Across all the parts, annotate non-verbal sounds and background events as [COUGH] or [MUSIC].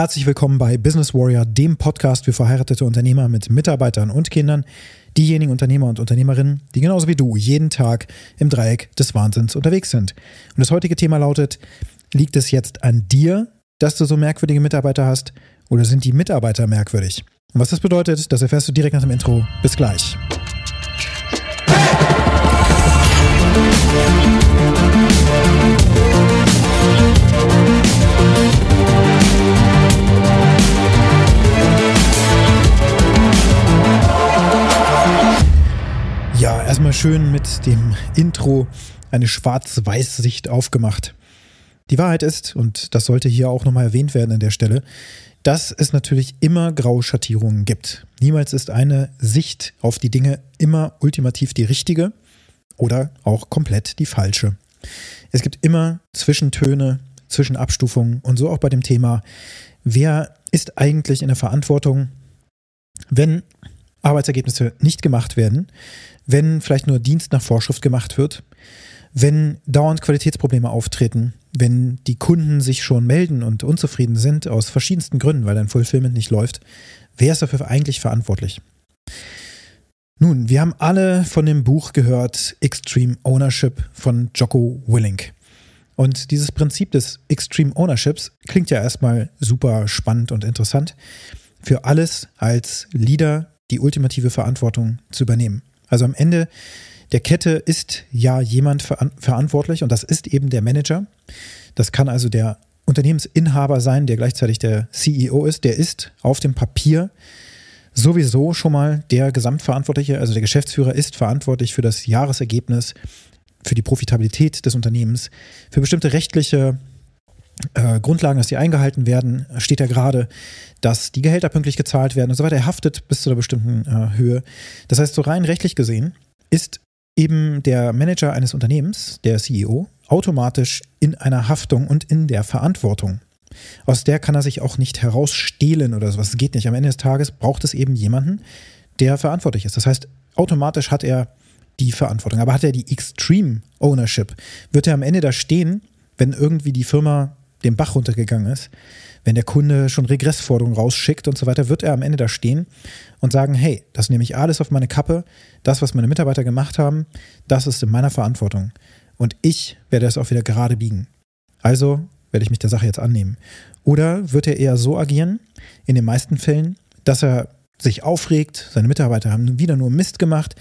Herzlich willkommen bei Business Warrior, dem Podcast für verheiratete Unternehmer mit Mitarbeitern und Kindern, diejenigen Unternehmer und Unternehmerinnen, die genauso wie du jeden Tag im Dreieck des Wahnsinns unterwegs sind. Und das heutige Thema lautet, liegt es jetzt an dir, dass du so merkwürdige Mitarbeiter hast oder sind die Mitarbeiter merkwürdig? Und was das bedeutet, das erfährst du direkt nach dem Intro. Bis gleich. Ja, erstmal schön mit dem Intro eine Schwarz-Weiß-Sicht aufgemacht. Die Wahrheit ist, und das sollte hier auch nochmal erwähnt werden an der Stelle, dass es natürlich immer Grauschattierungen gibt. Niemals ist eine Sicht auf die Dinge immer ultimativ die richtige oder auch komplett die falsche. Es gibt immer Zwischentöne, Zwischenabstufungen und so auch bei dem Thema, wer ist eigentlich in der Verantwortung, wenn Arbeitsergebnisse nicht gemacht werden, wenn vielleicht nur Dienst nach Vorschrift gemacht wird, wenn dauernd Qualitätsprobleme auftreten, wenn die Kunden sich schon melden und unzufrieden sind aus verschiedensten Gründen, weil dein Fulfillment nicht läuft, wer ist dafür eigentlich verantwortlich? Nun, wir haben alle von dem Buch gehört Extreme Ownership von Jocko Willink. Und dieses Prinzip des Extreme Ownerships klingt ja erstmal super spannend und interessant. Für alles als Leader die ultimative Verantwortung zu übernehmen. Also am Ende der Kette ist ja jemand verantwortlich und das ist eben der Manager. Das kann also der Unternehmensinhaber sein, der gleichzeitig der CEO ist. Der ist auf dem Papier sowieso schon mal der Gesamtverantwortliche, also der Geschäftsführer ist verantwortlich für das Jahresergebnis, für die Profitabilität des Unternehmens, für bestimmte rechtliche äh, Grundlagen, dass die eingehalten werden, steht ja gerade, dass die Gehälter pünktlich gezahlt werden und so weiter. Er haftet bis zu einer bestimmten äh, Höhe. Das heißt, so rein rechtlich gesehen ist eben der Manager eines Unternehmens, der CEO, automatisch in einer Haftung und in der Verantwortung. Aus der kann er sich auch nicht herausstehlen oder sowas. Es geht nicht. Am Ende des Tages braucht es eben jemanden, der verantwortlich ist. Das heißt, automatisch hat er die Verantwortung. Aber hat er die Extreme Ownership? Wird er am Ende da stehen, wenn irgendwie die Firma den Bach runtergegangen ist, wenn der Kunde schon Regressforderungen rausschickt und so weiter, wird er am Ende da stehen und sagen, hey, das nehme ich alles auf meine Kappe, das, was meine Mitarbeiter gemacht haben, das ist in meiner Verantwortung. Und ich werde es auch wieder gerade biegen. Also werde ich mich der Sache jetzt annehmen. Oder wird er eher so agieren, in den meisten Fällen, dass er sich aufregt, seine Mitarbeiter haben wieder nur Mist gemacht,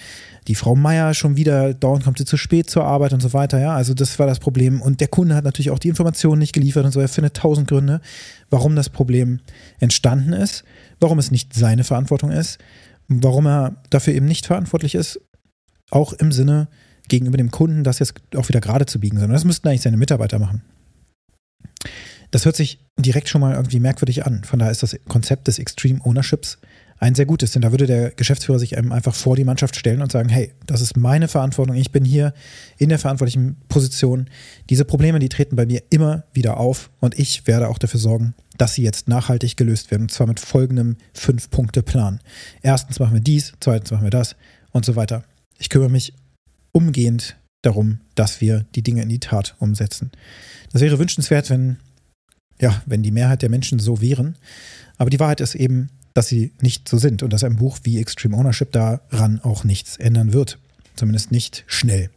die Frau Meier schon wieder, dauernd kommt sie zu spät zur Arbeit und so weiter, ja, also das war das Problem und der Kunde hat natürlich auch die Informationen nicht geliefert und so, er findet tausend Gründe, warum das Problem entstanden ist, warum es nicht seine Verantwortung ist, warum er dafür eben nicht verantwortlich ist, auch im Sinne gegenüber dem Kunden, das jetzt auch wieder gerade zu biegen, sondern das müssten eigentlich seine Mitarbeiter machen. Das hört sich direkt schon mal irgendwie merkwürdig an. Von daher ist das Konzept des Extreme Ownerships ein sehr gutes, denn da würde der Geschäftsführer sich einfach vor die Mannschaft stellen und sagen, hey, das ist meine Verantwortung, ich bin hier in der verantwortlichen Position. Diese Probleme, die treten bei mir immer wieder auf und ich werde auch dafür sorgen, dass sie jetzt nachhaltig gelöst werden und zwar mit folgendem Fünf-Punkte-Plan. Erstens machen wir dies, zweitens machen wir das und so weiter. Ich kümmere mich umgehend darum, dass wir die Dinge in die Tat umsetzen. Das wäre wünschenswert, wenn ja, wenn die Mehrheit der Menschen so wären. Aber die Wahrheit ist eben, dass sie nicht so sind und dass ein Buch wie Extreme Ownership daran auch nichts ändern wird. Zumindest nicht schnell.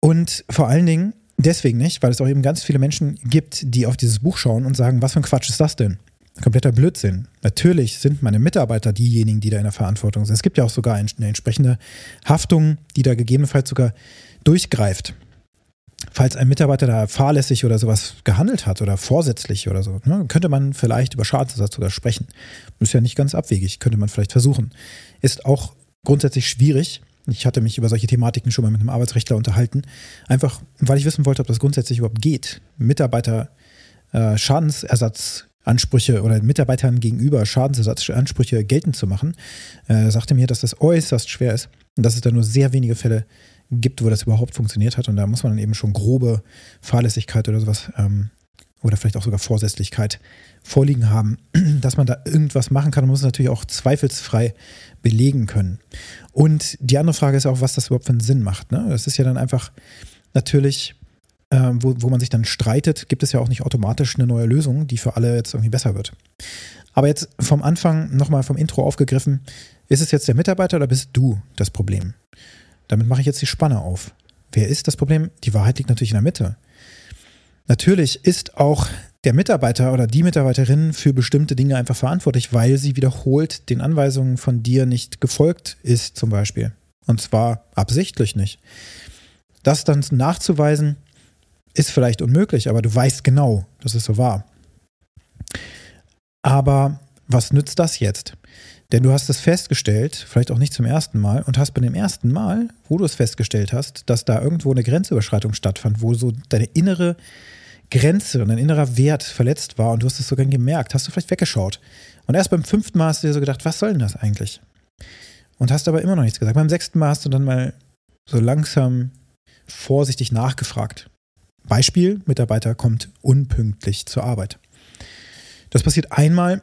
Und vor allen Dingen deswegen nicht, weil es auch eben ganz viele Menschen gibt, die auf dieses Buch schauen und sagen, was für ein Quatsch ist das denn? Kompletter Blödsinn. Natürlich sind meine Mitarbeiter diejenigen, die da in der Verantwortung sind. Es gibt ja auch sogar eine entsprechende Haftung, die da gegebenenfalls sogar durchgreift falls ein Mitarbeiter da fahrlässig oder sowas gehandelt hat oder vorsätzlich oder so, ne, könnte man vielleicht über Schadensersatz sogar sprechen. Ist ja nicht ganz abwegig, könnte man vielleicht versuchen. Ist auch grundsätzlich schwierig. Ich hatte mich über solche Thematiken schon mal mit einem Arbeitsrechtler unterhalten, einfach weil ich wissen wollte, ob das grundsätzlich überhaupt geht, Mitarbeiter äh, Schadensersatzansprüche oder Mitarbeitern gegenüber Schadensersatzansprüche geltend zu machen. Äh, sagte mir, dass das äußerst schwer ist und dass es da nur sehr wenige Fälle gibt, wo das überhaupt funktioniert hat. Und da muss man dann eben schon grobe Fahrlässigkeit oder sowas ähm, oder vielleicht auch sogar Vorsätzlichkeit vorliegen haben, [CLEARS THROAT] dass man da irgendwas machen kann. Man muss es natürlich auch zweifelsfrei belegen können. Und die andere Frage ist auch, was das überhaupt für einen Sinn macht. Ne? Das ist ja dann einfach natürlich äh, wo, wo man sich dann streitet, gibt es ja auch nicht automatisch eine neue Lösung, die für alle jetzt irgendwie besser wird. Aber jetzt vom Anfang nochmal vom Intro aufgegriffen, ist es jetzt der Mitarbeiter oder bist du das Problem? Damit mache ich jetzt die Spanne auf. Wer ist das Problem? Die Wahrheit liegt natürlich in der Mitte. Natürlich ist auch der Mitarbeiter oder die Mitarbeiterin für bestimmte Dinge einfach verantwortlich, weil sie wiederholt den Anweisungen von dir nicht gefolgt ist, zum Beispiel. Und zwar absichtlich nicht. Das dann nachzuweisen, ist vielleicht unmöglich, aber du weißt genau, dass es so war. Aber was nützt das jetzt? Denn du hast es festgestellt, vielleicht auch nicht zum ersten Mal, und hast bei dem ersten Mal, wo du es festgestellt hast, dass da irgendwo eine Grenzüberschreitung stattfand, wo so deine innere Grenze und dein innerer Wert verletzt war und du hast es sogar gemerkt, hast du vielleicht weggeschaut. Und erst beim fünften Mal hast du dir so gedacht, was soll denn das eigentlich? Und hast aber immer noch nichts gesagt. Beim sechsten Mal hast du dann mal so langsam vorsichtig nachgefragt. Beispiel, Mitarbeiter kommt unpünktlich zur Arbeit. Das passiert einmal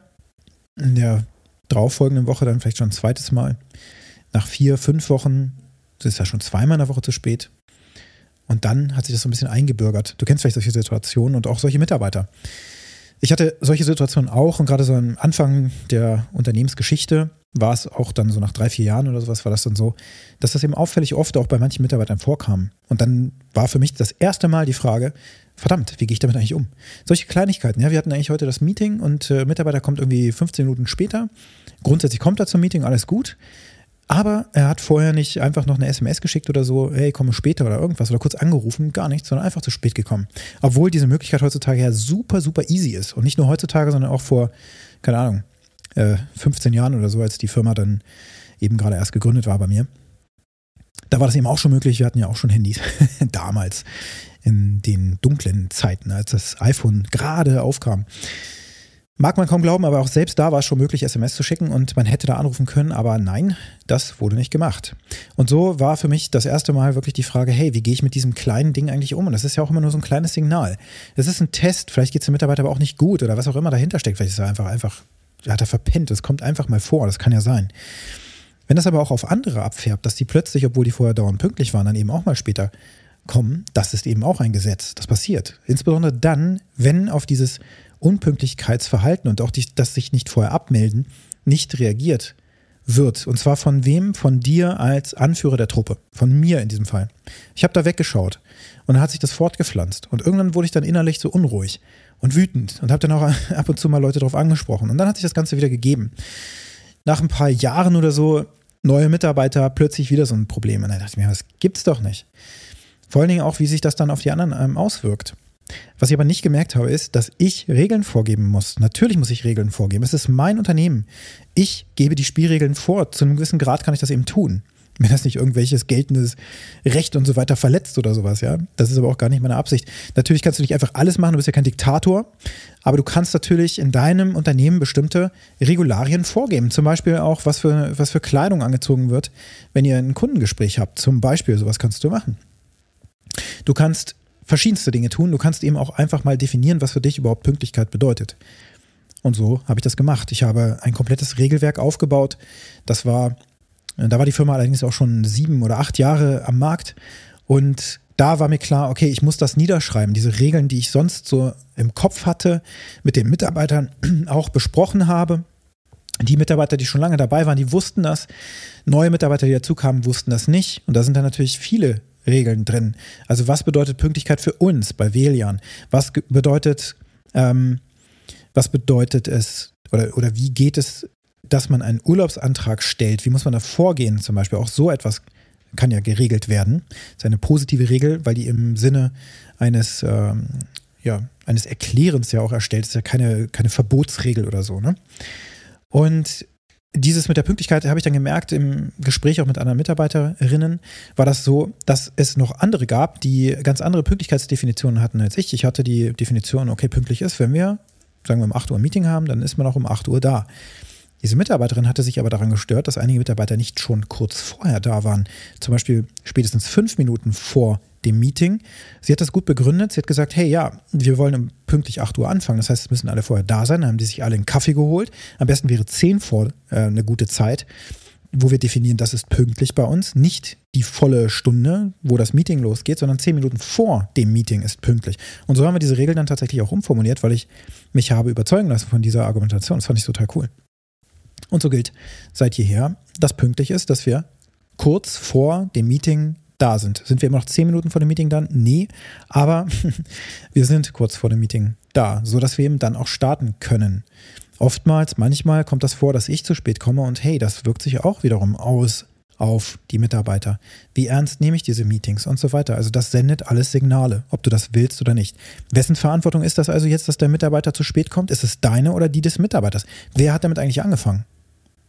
in der darauffolgenden Woche, dann vielleicht schon ein zweites Mal. Nach vier, fünf Wochen, das ist ja schon zweimal in der Woche zu spät. Und dann hat sich das so ein bisschen eingebürgert. Du kennst vielleicht solche Situationen und auch solche Mitarbeiter. Ich hatte solche Situationen auch und gerade so am Anfang der Unternehmensgeschichte war es auch dann so nach drei, vier Jahren oder sowas war das dann so, dass das eben auffällig oft auch bei manchen Mitarbeitern vorkam. Und dann war für mich das erste Mal die Frage, verdammt, wie gehe ich damit eigentlich um? Solche Kleinigkeiten, ja, wir hatten eigentlich heute das Meeting und äh, Mitarbeiter kommt irgendwie 15 Minuten später. Grundsätzlich kommt er zum Meeting, alles gut. Aber er hat vorher nicht einfach noch eine SMS geschickt oder so, hey, komme später oder irgendwas oder kurz angerufen, gar nichts, sondern einfach zu spät gekommen. Obwohl diese Möglichkeit heutzutage ja super, super easy ist. Und nicht nur heutzutage, sondern auch vor, keine Ahnung, 15 äh, Jahren oder so, als die Firma dann eben gerade erst gegründet war bei mir. Da war das eben auch schon möglich. Wir hatten ja auch schon Handys [LAUGHS] damals in den dunklen Zeiten, als das iPhone gerade aufkam. Mag man kaum glauben, aber auch selbst da war es schon möglich, SMS zu schicken und man hätte da anrufen können, aber nein, das wurde nicht gemacht. Und so war für mich das erste Mal wirklich die Frage, hey, wie gehe ich mit diesem kleinen Ding eigentlich um? Und das ist ja auch immer nur so ein kleines Signal. Das ist ein Test, vielleicht geht es dem Mitarbeiter aber auch nicht gut oder was auch immer dahinter steckt. Vielleicht ist er einfach, einfach, hat er verpennt, das kommt einfach mal vor, das kann ja sein. Wenn das aber auch auf andere abfärbt, dass die plötzlich, obwohl die vorher dauernd pünktlich waren, dann eben auch mal später kommen, das ist eben auch ein Gesetz. Das passiert. Insbesondere dann, wenn auf dieses Unpünktlichkeitsverhalten und auch die, das sich nicht vorher abmelden, nicht reagiert wird. Und zwar von wem? Von dir als Anführer der Truppe. Von mir in diesem Fall. Ich habe da weggeschaut und dann hat sich das fortgepflanzt. Und irgendwann wurde ich dann innerlich so unruhig und wütend und habe dann auch [LAUGHS] ab und zu mal Leute darauf angesprochen. Und dann hat sich das Ganze wieder gegeben. Nach ein paar Jahren oder so, neue Mitarbeiter, plötzlich wieder so ein Problem. Und dann dachte ich mir, das gibt's doch nicht. Vor allen Dingen auch, wie sich das dann auf die anderen ähm, auswirkt. Was ich aber nicht gemerkt habe, ist, dass ich Regeln vorgeben muss. Natürlich muss ich Regeln vorgeben. Es ist mein Unternehmen. Ich gebe die Spielregeln vor. Zu einem gewissen Grad kann ich das eben tun. Wenn das nicht irgendwelches geltendes Recht und so weiter verletzt oder sowas, ja. Das ist aber auch gar nicht meine Absicht. Natürlich kannst du nicht einfach alles machen, du bist ja kein Diktator, aber du kannst natürlich in deinem Unternehmen bestimmte Regularien vorgeben. Zum Beispiel auch, was für, was für Kleidung angezogen wird, wenn ihr ein Kundengespräch habt. Zum Beispiel, sowas kannst du machen. Du kannst verschiedenste Dinge tun. Du kannst eben auch einfach mal definieren, was für dich überhaupt Pünktlichkeit bedeutet. Und so habe ich das gemacht. Ich habe ein komplettes Regelwerk aufgebaut. Das war, da war die Firma allerdings auch schon sieben oder acht Jahre am Markt. Und da war mir klar, okay, ich muss das niederschreiben. Diese Regeln, die ich sonst so im Kopf hatte, mit den Mitarbeitern [CLEARS THROAT] auch besprochen habe. Die Mitarbeiter, die schon lange dabei waren, die wussten das. Neue Mitarbeiter, die dazukamen, wussten das nicht. Und da sind dann natürlich viele Regeln drin. Also was bedeutet Pünktlichkeit für uns bei Velian? Was bedeutet, ähm, was bedeutet es oder, oder wie geht es, dass man einen Urlaubsantrag stellt? Wie muss man da vorgehen zum Beispiel? Auch so etwas kann ja geregelt werden. Das ist eine positive Regel, weil die im Sinne eines, ähm, ja, eines Erklärens ja auch erstellt ist. Ja keine, keine Verbotsregel oder so. Ne? Und dieses mit der Pünktlichkeit habe ich dann gemerkt im Gespräch auch mit anderen Mitarbeiterinnen, war das so, dass es noch andere gab, die ganz andere Pünktlichkeitsdefinitionen hatten als ich. Ich hatte die Definition, okay, pünktlich ist, wenn wir, sagen wir, um 8 Uhr ein Meeting haben, dann ist man auch um 8 Uhr da. Diese Mitarbeiterin hatte sich aber daran gestört, dass einige Mitarbeiter nicht schon kurz vorher da waren. Zum Beispiel spätestens fünf Minuten vor dem Meeting. Sie hat das gut begründet. Sie hat gesagt, hey, ja, wir wollen um pünktlich 8 Uhr anfangen. Das heißt, es müssen alle vorher da sein. Dann haben die sich alle einen Kaffee geholt. Am besten wäre 10 vor äh, eine gute Zeit. wo wir definieren, das ist pünktlich bei uns. Nicht die volle Stunde, wo das Meeting losgeht, sondern zehn Minuten vor dem Meeting ist pünktlich. Und so haben wir diese Regel dann tatsächlich auch umformuliert, weil ich mich habe überzeugen lassen von dieser Argumentation. Das fand ich total cool. Und so gilt seit jeher, dass pünktlich ist, dass wir kurz vor dem Meeting da sind. Sind wir immer noch zehn Minuten vor dem Meeting dann? Nee, aber [LAUGHS] wir sind kurz vor dem Meeting da, sodass wir eben dann auch starten können. Oftmals, manchmal kommt das vor, dass ich zu spät komme und hey, das wirkt sich auch wiederum aus auf die Mitarbeiter. Wie ernst nehme ich diese Meetings und so weiter. Also das sendet alles Signale, ob du das willst oder nicht. Wessen Verantwortung ist das also jetzt, dass der Mitarbeiter zu spät kommt? Ist es deine oder die des Mitarbeiters? Wer hat damit eigentlich angefangen?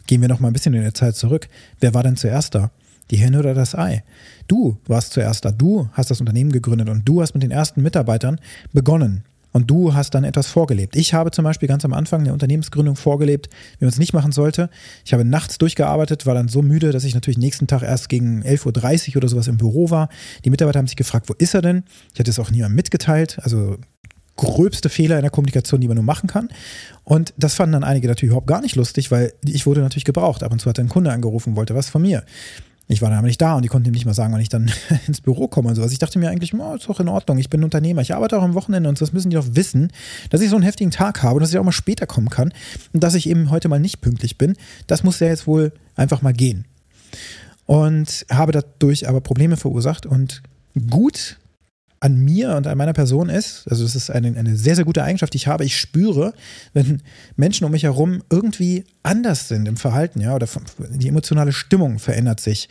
Gehen wir noch mal ein bisschen in der Zeit zurück. Wer war denn zuerst da? Die Henne oder das Ei? Du warst zuerst da. Du hast das Unternehmen gegründet und du hast mit den ersten Mitarbeitern begonnen. Und du hast dann etwas vorgelebt. Ich habe zum Beispiel ganz am Anfang der Unternehmensgründung vorgelebt, wie man es nicht machen sollte. Ich habe nachts durchgearbeitet, war dann so müde, dass ich natürlich nächsten Tag erst gegen 11.30 Uhr oder sowas im Büro war. Die Mitarbeiter haben sich gefragt, wo ist er denn? Ich hatte es auch niemandem mitgeteilt. Also gröbste Fehler in der Kommunikation, die man nur machen kann. Und das fanden dann einige natürlich überhaupt gar nicht lustig, weil ich wurde natürlich gebraucht. Ab und zu hat ein Kunde angerufen, wollte was von mir. Ich war dann aber nicht da und die konnten ihm nicht mal sagen, wann ich dann [LAUGHS] ins Büro komme und sowas. Ich dachte mir eigentlich, oh, ist doch in Ordnung, ich bin Unternehmer, ich arbeite auch am Wochenende und das müssen die doch wissen, dass ich so einen heftigen Tag habe und dass ich auch mal später kommen kann und dass ich eben heute mal nicht pünktlich bin. Das muss ja jetzt wohl einfach mal gehen. Und habe dadurch aber Probleme verursacht und gut an mir und an meiner Person ist, also das ist eine, eine sehr, sehr gute Eigenschaft, die ich habe. Ich spüre, wenn Menschen um mich herum irgendwie anders sind im Verhalten, ja, oder die emotionale Stimmung verändert sich.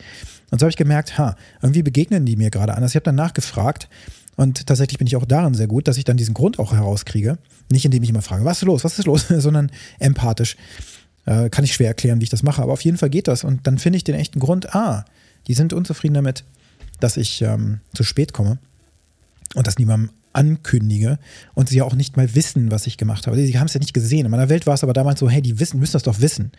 Und so habe ich gemerkt, ha, irgendwie begegnen die mir gerade anders. Ich habe dann nachgefragt und tatsächlich bin ich auch darin sehr gut, dass ich dann diesen Grund auch herauskriege. Nicht indem ich immer frage, was ist los, was ist los, [LAUGHS] sondern empathisch. Äh, kann ich schwer erklären, wie ich das mache, aber auf jeden Fall geht das. Und dann finde ich den echten Grund, ah, die sind unzufrieden damit, dass ich ähm, zu spät komme und das niemandem ankündige und sie ja auch nicht mal wissen, was ich gemacht habe. Sie haben es ja nicht gesehen. In meiner Welt war es aber damals so, hey, die wissen, müssen das doch wissen.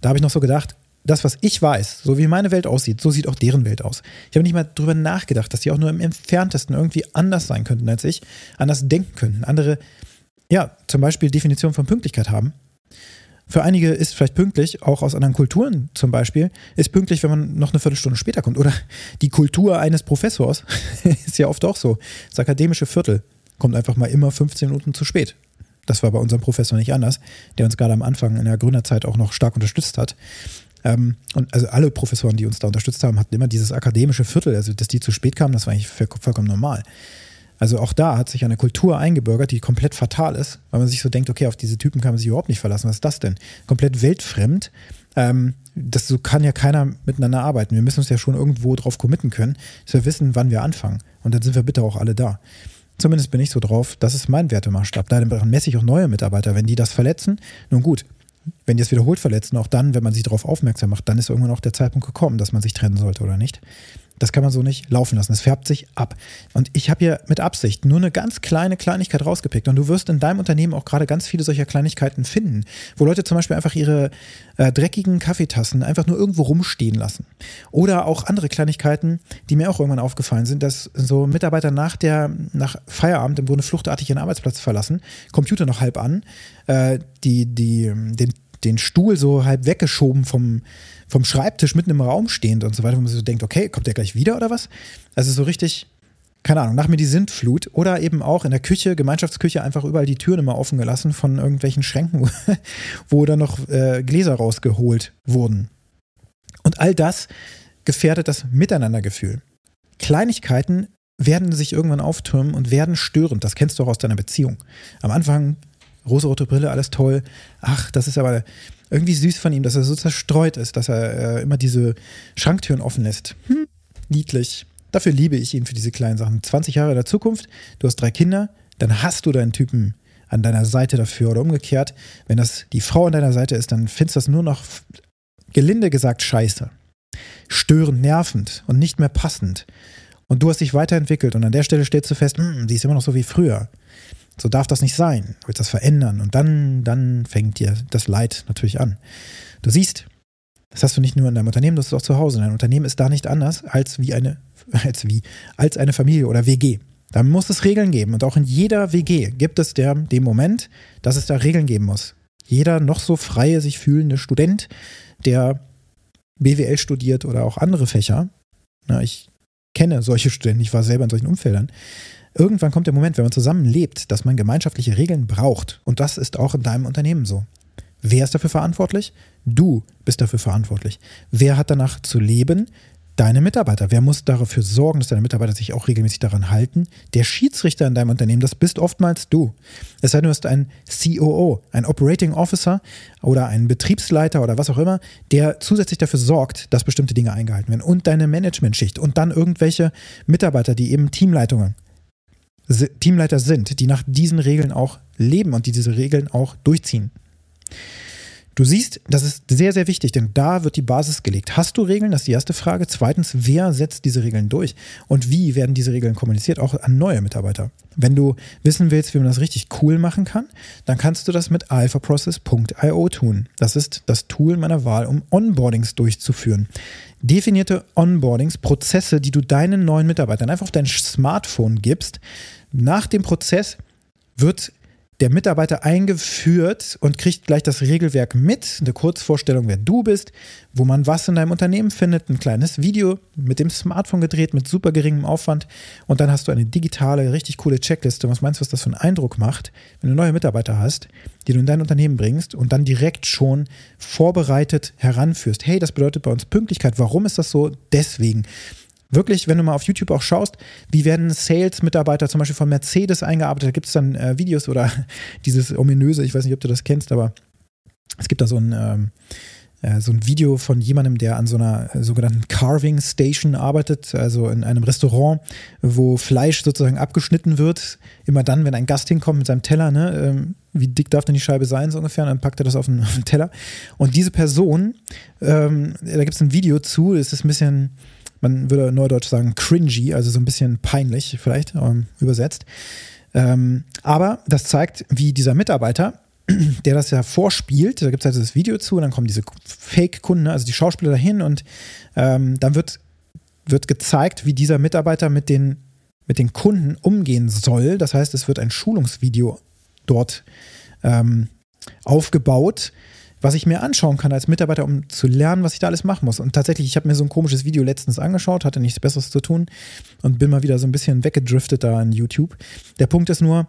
Da habe ich noch so gedacht, das, was ich weiß, so wie meine Welt aussieht, so sieht auch deren Welt aus. Ich habe nicht mal drüber nachgedacht, dass sie auch nur im entferntesten irgendwie anders sein könnten als ich, anders denken könnten, andere, ja, zum Beispiel Definition von Pünktlichkeit haben. Für einige ist vielleicht pünktlich, auch aus anderen Kulturen zum Beispiel, ist pünktlich, wenn man noch eine Viertelstunde später kommt. Oder die Kultur eines Professors [LAUGHS] ist ja oft auch so. Das akademische Viertel kommt einfach mal immer 15 Minuten zu spät. Das war bei unserem Professor nicht anders, der uns gerade am Anfang in der Gründerzeit auch noch stark unterstützt hat. Ähm, und also alle Professoren, die uns da unterstützt haben, hatten immer dieses akademische Viertel. Also, dass die zu spät kamen, das war eigentlich vollkommen normal. Also auch da hat sich eine Kultur eingebürgert, die komplett fatal ist, weil man sich so denkt, okay, auf diese Typen kann man sich überhaupt nicht verlassen. Was ist das denn? Komplett weltfremd. Ähm, das so kann ja keiner miteinander arbeiten. Wir müssen uns ja schon irgendwo drauf committen können, dass wir wissen, wann wir anfangen. Und dann sind wir bitte auch alle da. Zumindest bin ich so drauf, das ist mein Wertemaßstab. Daran messe ich auch neue Mitarbeiter. Wenn die das verletzen, nun gut. Wenn die es wiederholt verletzen, auch dann, wenn man sie darauf aufmerksam macht, dann ist irgendwann auch der Zeitpunkt gekommen, dass man sich trennen sollte oder nicht. Das kann man so nicht laufen lassen. Es färbt sich ab. Und ich habe hier mit Absicht nur eine ganz kleine Kleinigkeit rausgepickt. Und du wirst in deinem Unternehmen auch gerade ganz viele solcher Kleinigkeiten finden, wo Leute zum Beispiel einfach ihre äh, dreckigen Kaffeetassen einfach nur irgendwo rumstehen lassen. Oder auch andere Kleinigkeiten, die mir auch irgendwann aufgefallen sind, dass so Mitarbeiter nach der nach Feierabend im Grunde fluchtartig ihren Arbeitsplatz verlassen, Computer noch halb an, äh, die, die, den, den Stuhl so halb weggeschoben vom vom Schreibtisch mitten im Raum stehend und so weiter, wo man so denkt, okay, kommt der gleich wieder oder was? Also so richtig, keine Ahnung, nach mir die Sintflut oder eben auch in der Küche, Gemeinschaftsküche, einfach überall die Türen immer offen gelassen von irgendwelchen Schränken, [LAUGHS] wo dann noch äh, Gläser rausgeholt wurden. Und all das gefährdet das Miteinandergefühl. Kleinigkeiten werden sich irgendwann auftürmen und werden störend. Das kennst du auch aus deiner Beziehung. Am Anfang rosarote Brille, alles toll. Ach, das ist aber irgendwie süß von ihm, dass er so zerstreut ist, dass er äh, immer diese Schranktüren offen lässt. Hm, niedlich. Dafür liebe ich ihn für diese kleinen Sachen. 20 Jahre in der Zukunft, du hast drei Kinder, dann hast du deinen Typen an deiner Seite dafür oder umgekehrt. Wenn das die Frau an deiner Seite ist, dann findest du das nur noch gelinde gesagt scheiße. Störend, nervend und nicht mehr passend. Und du hast dich weiterentwickelt und an der Stelle stellst du fest, hm, sie ist immer noch so wie früher. So darf das nicht sein. Du willst das verändern und dann, dann fängt dir das Leid natürlich an. Du siehst, das hast du nicht nur in deinem Unternehmen, das ist auch zu Hause. Dein Unternehmen ist da nicht anders als wie eine, [LAUGHS] als wie, als eine Familie oder WG. Da muss es Regeln geben. Und auch in jeder WG gibt es der, den Moment, dass es da Regeln geben muss. Jeder noch so freie, sich fühlende Student, der BWL studiert oder auch andere Fächer, na, ich kenne solche Studenten, ich war selber in solchen Umfeldern, irgendwann kommt der Moment, wenn man zusammen lebt, dass man gemeinschaftliche Regeln braucht. Und das ist auch in deinem Unternehmen so. Wer ist dafür verantwortlich? Du bist dafür verantwortlich. Wer hat danach zu leben? deine Mitarbeiter. Wer muss dafür sorgen, dass deine Mitarbeiter sich auch regelmäßig daran halten? Der Schiedsrichter in deinem Unternehmen, das bist oftmals du. Es sei denn, du hast einen COO, ein Operating Officer oder einen Betriebsleiter oder was auch immer, der zusätzlich dafür sorgt, dass bestimmte Dinge eingehalten werden. Und deine Managementschicht und dann irgendwelche Mitarbeiter, die eben Teamleitungen, Teamleiter sind, die nach diesen Regeln auch leben und die diese Regeln auch durchziehen. Du siehst, das ist sehr, sehr wichtig, denn da wird die Basis gelegt. Hast du Regeln? Das ist die erste Frage. Zweitens, wer setzt diese Regeln durch? Und wie werden diese Regeln kommuniziert, auch an neue Mitarbeiter? Wenn du wissen willst, wie man das richtig cool machen kann, dann kannst du das mit alphaprocess.io tun. Das ist das Tool meiner Wahl, um Onboardings durchzuführen. Definierte Onboardings, Prozesse, die du deinen neuen Mitarbeitern einfach auf dein Smartphone gibst. Nach dem Prozess wird der Mitarbeiter eingeführt und kriegt gleich das Regelwerk mit, eine Kurzvorstellung, wer du bist, wo man was in deinem Unternehmen findet, ein kleines Video mit dem Smartphone gedreht, mit super geringem Aufwand und dann hast du eine digitale, richtig coole Checkliste. Was meinst du, was das für einen Eindruck macht, wenn du neue Mitarbeiter hast, die du in dein Unternehmen bringst und dann direkt schon vorbereitet heranführst? Hey, das bedeutet bei uns Pünktlichkeit. Warum ist das so? Deswegen wirklich, wenn du mal auf YouTube auch schaust, wie werden Sales-Mitarbeiter zum Beispiel von Mercedes eingearbeitet, da gibt es dann äh, Videos oder [LAUGHS] dieses ominöse, ich weiß nicht, ob du das kennst, aber es gibt da so ein, ähm, äh, so ein Video von jemandem, der an so einer sogenannten Carving Station arbeitet, also in einem Restaurant, wo Fleisch sozusagen abgeschnitten wird. Immer dann, wenn ein Gast hinkommt mit seinem Teller, ne, ähm, wie dick darf denn die Scheibe sein, so ungefähr, und dann packt er das auf den, [LAUGHS] auf den Teller. Und diese Person, ähm, da gibt es ein Video zu, es ist ein bisschen man würde neudeutsch sagen cringy, also so ein bisschen peinlich vielleicht ähm, übersetzt. Ähm, aber das zeigt, wie dieser Mitarbeiter, [CLEARS THROAT] der das ja vorspielt, da gibt es halt das Video zu, und dann kommen diese Fake-Kunden, also die Schauspieler dahin und ähm, dann wird, wird gezeigt, wie dieser Mitarbeiter mit den, mit den Kunden umgehen soll. Das heißt, es wird ein Schulungsvideo dort ähm, aufgebaut, was ich mir anschauen kann als Mitarbeiter, um zu lernen, was ich da alles machen muss. Und tatsächlich, ich habe mir so ein komisches Video letztens angeschaut, hatte nichts Besseres zu tun und bin mal wieder so ein bisschen weggedriftet da an YouTube. Der Punkt ist nur,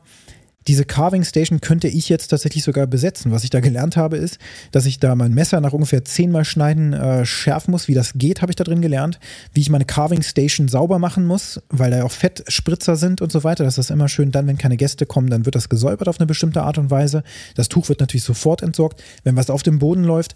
diese Carving Station könnte ich jetzt tatsächlich sogar besetzen. Was ich da gelernt habe, ist, dass ich da mein Messer nach ungefähr zehnmal schneiden äh, schärfen muss. Wie das geht, habe ich da drin gelernt. Wie ich meine Carving Station sauber machen muss, weil da ja auch Fettspritzer sind und so weiter. Das ist immer schön. Dann, wenn keine Gäste kommen, dann wird das gesäubert auf eine bestimmte Art und Weise. Das Tuch wird natürlich sofort entsorgt. Wenn was auf dem Boden läuft,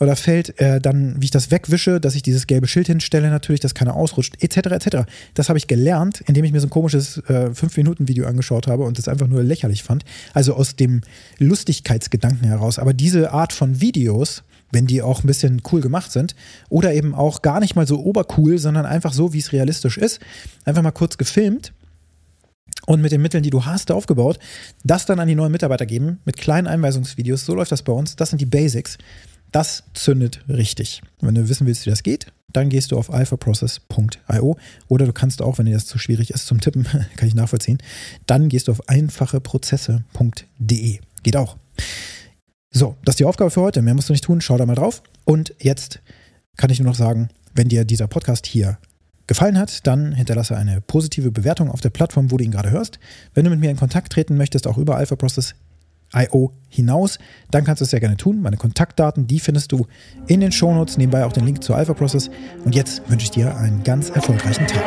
oder fällt, äh, dann, wie ich das wegwische, dass ich dieses gelbe Schild hinstelle, natürlich, dass keiner ausrutscht, etc. etc. Das habe ich gelernt, indem ich mir so ein komisches äh, 5-Minuten-Video angeschaut habe und das einfach nur lächerlich fand. Also aus dem Lustigkeitsgedanken heraus. Aber diese Art von Videos, wenn die auch ein bisschen cool gemacht sind oder eben auch gar nicht mal so obercool, sondern einfach so, wie es realistisch ist, einfach mal kurz gefilmt und mit den Mitteln, die du hast, aufgebaut, das dann an die neuen Mitarbeiter geben, mit kleinen Einweisungsvideos. So läuft das bei uns. Das sind die Basics. Das zündet richtig. Wenn du wissen willst, wie das geht, dann gehst du auf alphaprocess.io oder du kannst auch, wenn dir das zu schwierig ist zum Tippen, [LAUGHS] kann ich nachvollziehen, dann gehst du auf einfacheprozesse.de. Geht auch. So, das ist die Aufgabe für heute. Mehr musst du nicht tun. Schau da mal drauf. Und jetzt kann ich nur noch sagen, wenn dir dieser Podcast hier gefallen hat, dann hinterlasse eine positive Bewertung auf der Plattform, wo du ihn gerade hörst. Wenn du mit mir in Kontakt treten möchtest, auch über Alpha Process IO hinaus, dann kannst du es sehr gerne tun. Meine Kontaktdaten, die findest du in den Shownotes, nebenbei auch den Link zu Alpha Process. Und jetzt wünsche ich dir einen ganz erfolgreichen Tag.